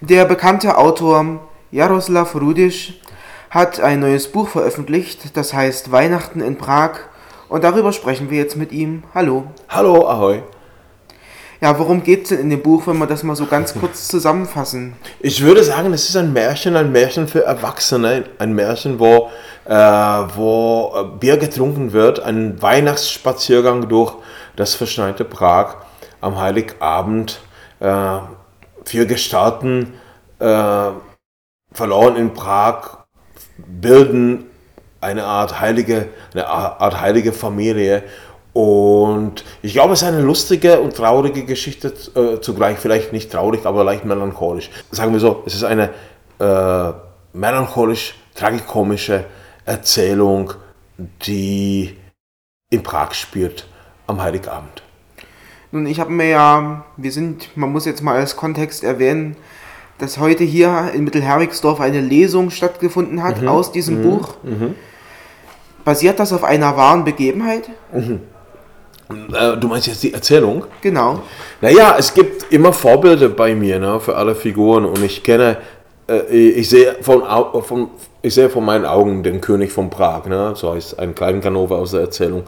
Der bekannte Autor Jaroslav Rudisch hat ein neues Buch veröffentlicht, das heißt Weihnachten in Prag. Und darüber sprechen wir jetzt mit ihm. Hallo. Hallo, ahoi. Ja, worum geht es denn in dem Buch, wenn wir das mal so ganz kurz zusammenfassen? Ich würde sagen, es ist ein Märchen, ein Märchen für Erwachsene, ein Märchen, wo, äh, wo äh, Bier getrunken wird, ein Weihnachtsspaziergang durch das verschneite Prag am Heiligabend. Äh, vier Gestalten äh, verloren in Prag bilden eine Art heilige, eine Art heilige Familie und ich glaube, es ist eine lustige und traurige Geschichte äh, zugleich, vielleicht nicht traurig, aber leicht melancholisch. Sagen wir so, es ist eine äh, melancholisch, tragikomische Erzählung, die in Prag spielt am Heiligabend. Nun, ich habe mir ja, wir sind, man muss jetzt mal als Kontext erwähnen, dass heute hier in Mittelherrigsdorf eine Lesung stattgefunden hat mhm. aus diesem mhm. Buch. Mhm. Basiert das auf einer wahren Begebenheit? Mhm. Äh, du meinst jetzt die Erzählung? Genau. Naja, es gibt immer Vorbilder bei mir ne, für alle Figuren und ich kenne, äh, ich sehe von, von, ich sehe von meinen Augen den König von Prag, ne, so heißt ein kleiner Kanova aus der Erzählung.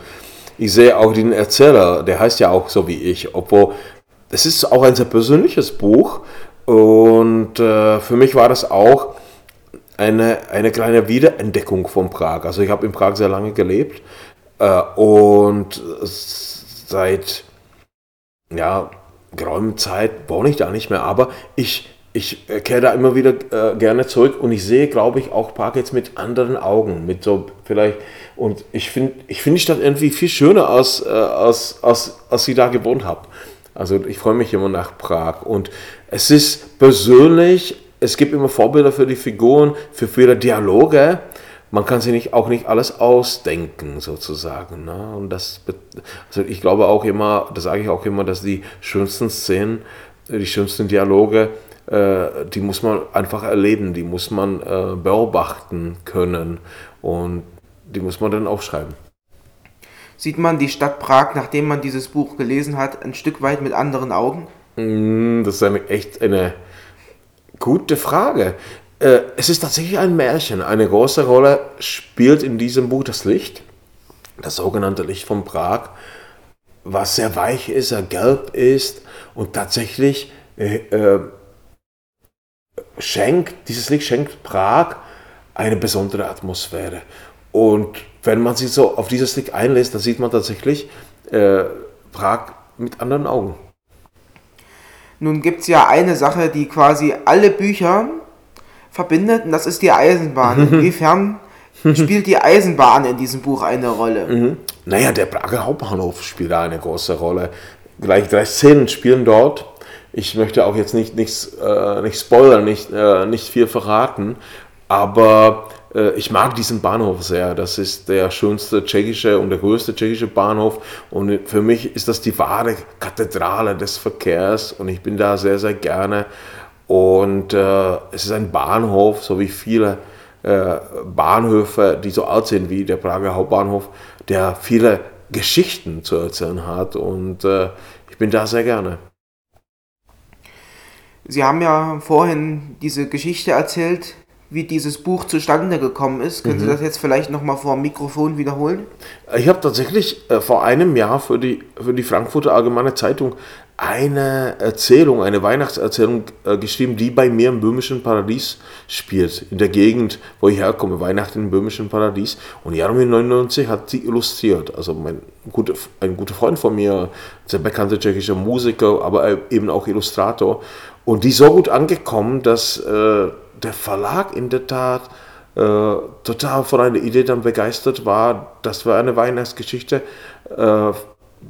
Ich sehe auch den Erzähler, der heißt ja auch so wie ich, obwohl es ist auch ein sehr persönliches Buch und äh, für mich war das auch eine, eine kleine Wiederentdeckung von Prag. Also ich habe in Prag sehr lange gelebt äh, und seit ja, geraumer Zeit wohne ich da nicht mehr, aber ich, ich kehre da immer wieder äh, gerne zurück und ich sehe, glaube ich, auch Park jetzt mit anderen Augen, mit so vielleicht, und ich finde ich find die Stadt irgendwie viel schöner, als, äh, als, als, als ich da gewohnt habe. Also ich freue mich immer nach Prag und es ist persönlich, es gibt immer Vorbilder für die Figuren, für viele Dialoge man kann sich nicht, auch nicht alles ausdenken, sozusagen. Ne? Und das, also ich glaube auch immer, das sage ich auch immer, dass die schönsten Szenen, die schönsten Dialoge, äh, die muss man einfach erleben, die muss man äh, beobachten können und die muss man dann aufschreiben. Sieht man die Stadt Prag, nachdem man dieses Buch gelesen hat, ein Stück weit mit anderen Augen? Mm, das ist eine, echt eine gute Frage. Äh, es ist tatsächlich ein Märchen. Eine große Rolle spielt in diesem Buch das Licht, das sogenannte Licht von Prag, was sehr weich ist, sehr gelb ist und tatsächlich äh, äh, schenkt, dieses Licht schenkt Prag eine besondere Atmosphäre. Und wenn man sich so auf dieses Licht einlässt, dann sieht man tatsächlich äh, Prag mit anderen Augen. Nun gibt es ja eine Sache, die quasi alle Bücher verbindet, und das ist die Eisenbahn. Mhm. Inwiefern spielt die Eisenbahn in diesem Buch eine Rolle? Mhm. Naja, der Prager Hauptbahnhof spielt da eine große Rolle. Gleich drei Szenen spielen dort. Ich möchte auch jetzt nicht, nichts, äh, nicht spoilern, nicht, äh, nicht viel verraten, aber äh, ich mag diesen Bahnhof sehr. Das ist der schönste tschechische und der größte tschechische Bahnhof. Und für mich ist das die wahre Kathedrale des Verkehrs. Und ich bin da sehr, sehr gerne. Und äh, es ist ein Bahnhof, so wie viele äh, Bahnhöfe, die so alt sind wie der Prager Hauptbahnhof, der viele Geschichten zu erzählen hat. Und äh, ich bin da sehr gerne. Sie haben ja vorhin diese Geschichte erzählt, wie dieses Buch zustande gekommen ist. Können mhm. Sie das jetzt vielleicht nochmal vor dem Mikrofon wiederholen? Ich habe tatsächlich äh, vor einem Jahr für die, für die Frankfurter Allgemeine Zeitung eine Erzählung, eine Weihnachtserzählung äh, geschrieben, die bei mir im böhmischen Paradies spielt, in der Gegend, wo ich herkomme, Weihnachten im böhmischen Paradies. Und Jaromir 99 hat sie illustriert. Also mein guter, ein guter Freund von mir, sehr bekannter tschechischer Musiker, aber eben auch Illustrator. Und die ist so gut angekommen, dass äh, der Verlag in der Tat äh, total von einer Idee dann begeistert war, dass wir eine Weihnachtsgeschichte äh,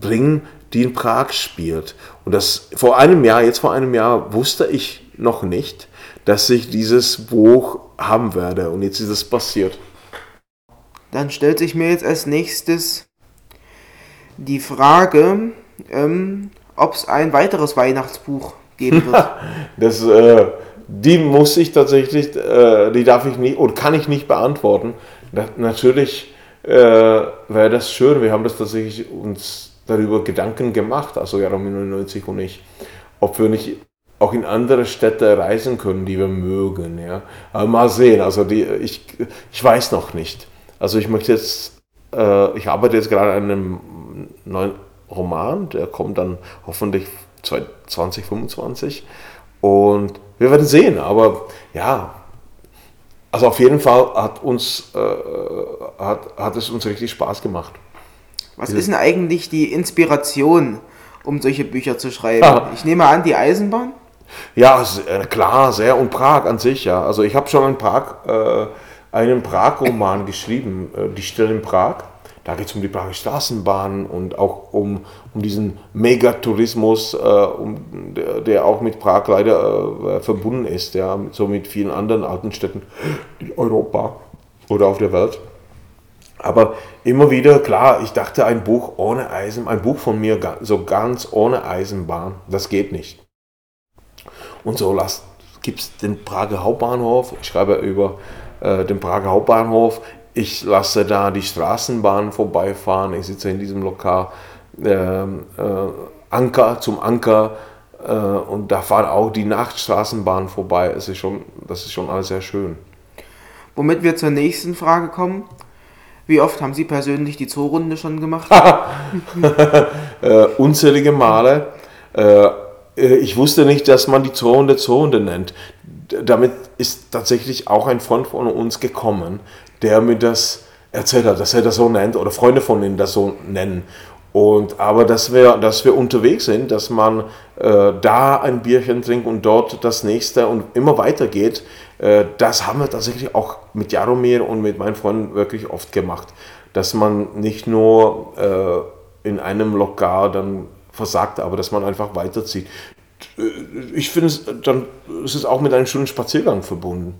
bringen, die in Prag spielt. Und das vor einem Jahr, jetzt vor einem Jahr, wusste ich noch nicht, dass ich dieses Buch haben werde. Und jetzt ist es passiert. Dann stellt sich mir jetzt als nächstes die Frage, ähm, ob es ein weiteres Weihnachtsbuch geben wird. das, äh, die muss ich tatsächlich, äh, die darf ich nicht oder kann ich nicht beantworten. Da, natürlich äh, wäre das schön. Wir haben das tatsächlich uns darüber Gedanken gemacht, also Jaromir 99 und ich, ob wir nicht auch in andere Städte reisen können, die wir mögen. Ja. Aber mal sehen, also die, ich, ich weiß noch nicht. Also ich möchte jetzt, äh, ich arbeite jetzt gerade an einem neuen Roman, der kommt dann hoffentlich 2025 und wir werden sehen, aber ja, also auf jeden Fall hat, uns, äh, hat, hat es uns richtig Spaß gemacht. Was ist denn eigentlich die Inspiration, um solche Bücher zu schreiben? Ah. Ich nehme an, die Eisenbahn? Ja, äh, klar, sehr. Und Prag an sich, ja. Also ich habe schon in Prag äh, einen Prag-Roman geschrieben, äh, Die Stille in Prag. Da geht es um die Prager Straßenbahn und auch um, um diesen Megatourismus, äh, um, der, der, auch mit Prag leider äh, verbunden ist, ja, so mit vielen anderen alten Städten in Europa oder auf der Welt. Aber immer wieder, klar, ich dachte, ein Buch ohne Eisen, ein Buch von mir so ganz ohne Eisenbahn, das geht nicht. Und so gibt es den Prager Hauptbahnhof, ich schreibe über äh, den Prager Hauptbahnhof, ich lasse da die Straßenbahn vorbeifahren, ich sitze in diesem Lokal, äh, äh, Anker zum Anker äh, und da fahren auch die Nachtstraßenbahnen vorbei. Es ist schon, das ist schon alles sehr schön. Womit wir zur nächsten Frage kommen. Wie oft haben Sie persönlich die Zoorunde schon gemacht? äh, unzählige Male. Äh, ich wusste nicht, dass man die Zoorunde Zoorunde nennt. Damit ist tatsächlich auch ein Freund von uns gekommen, der mir das erzählt hat, dass er das so nennt oder Freunde von ihm das so nennen. Und, aber dass wir, dass wir unterwegs sind, dass man äh, da ein Bierchen trinkt und dort das nächste und immer weitergeht, äh, das haben wir tatsächlich auch mit Jaromir und mit meinen Freunden wirklich oft gemacht. Dass man nicht nur äh, in einem Lokal dann versagt, aber dass man einfach weiterzieht. Äh, ich finde dann ist es auch mit einem schönen Spaziergang verbunden.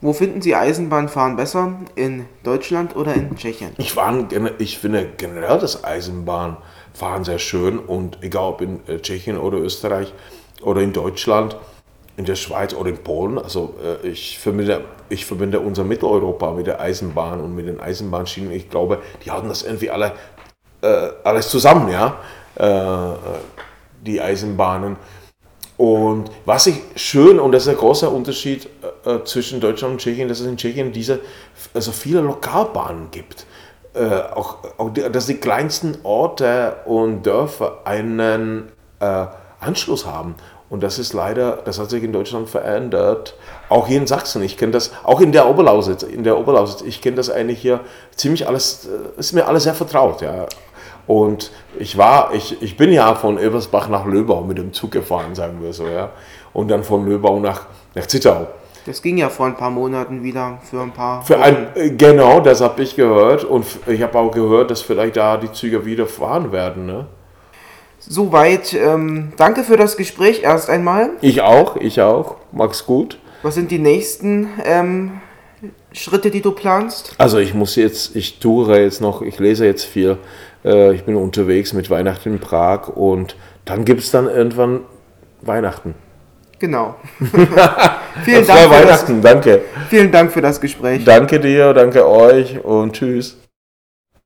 Wo finden Sie Eisenbahnfahren besser? In Deutschland oder in Tschechien? Ich, war, ich finde generell das Eisenbahnfahren sehr schön und egal ob in äh, Tschechien oder Österreich oder in Deutschland, in der Schweiz oder in Polen, also äh, ich verbinde, ich verbinde unser Mitteleuropa mit der Eisenbahn und mit den Eisenbahnschienen. Ich glaube, die hatten das irgendwie alle äh, alles zusammen, ja, die Eisenbahnen. Und was ich schön, und das ist ein großer Unterschied äh, zwischen Deutschland und Tschechien, dass es in Tschechien diese, also viele Lokalbahnen gibt. Äh, auch, auch die, dass die kleinsten Orte und Dörfer einen äh, Anschluss haben. Und das ist leider, das hat sich in Deutschland verändert. Auch hier in Sachsen. Ich kenne das, auch in der Oberlausitz, in der Oberlausitz. Ich kenne das eigentlich hier ziemlich alles, äh, ist mir alles sehr vertraut. Ja. Und ich war, ich, ich bin ja von Ebersbach nach Löbau mit dem Zug gefahren, sagen wir so, ja. Und dann von Löbau nach, nach Zittau. Das ging ja vor ein paar Monaten wieder für ein paar. Für ein, äh, genau, das habe ich gehört. Und ich habe auch gehört, dass vielleicht da die Züge wieder fahren werden. Ne? Soweit. Ähm, danke für das Gespräch erst einmal. Ich auch, ich auch. Mach's gut. Was sind die nächsten ähm, Schritte, die du planst? Also ich muss jetzt, ich tue jetzt noch, ich lese jetzt viel. Äh, ich bin unterwegs mit Weihnachten in Prag und dann gibt es dann irgendwann Weihnachten. Genau. vielen Dank. Weihnachten, das, danke. Vielen Dank für das Gespräch. Danke dir, danke euch und tschüss.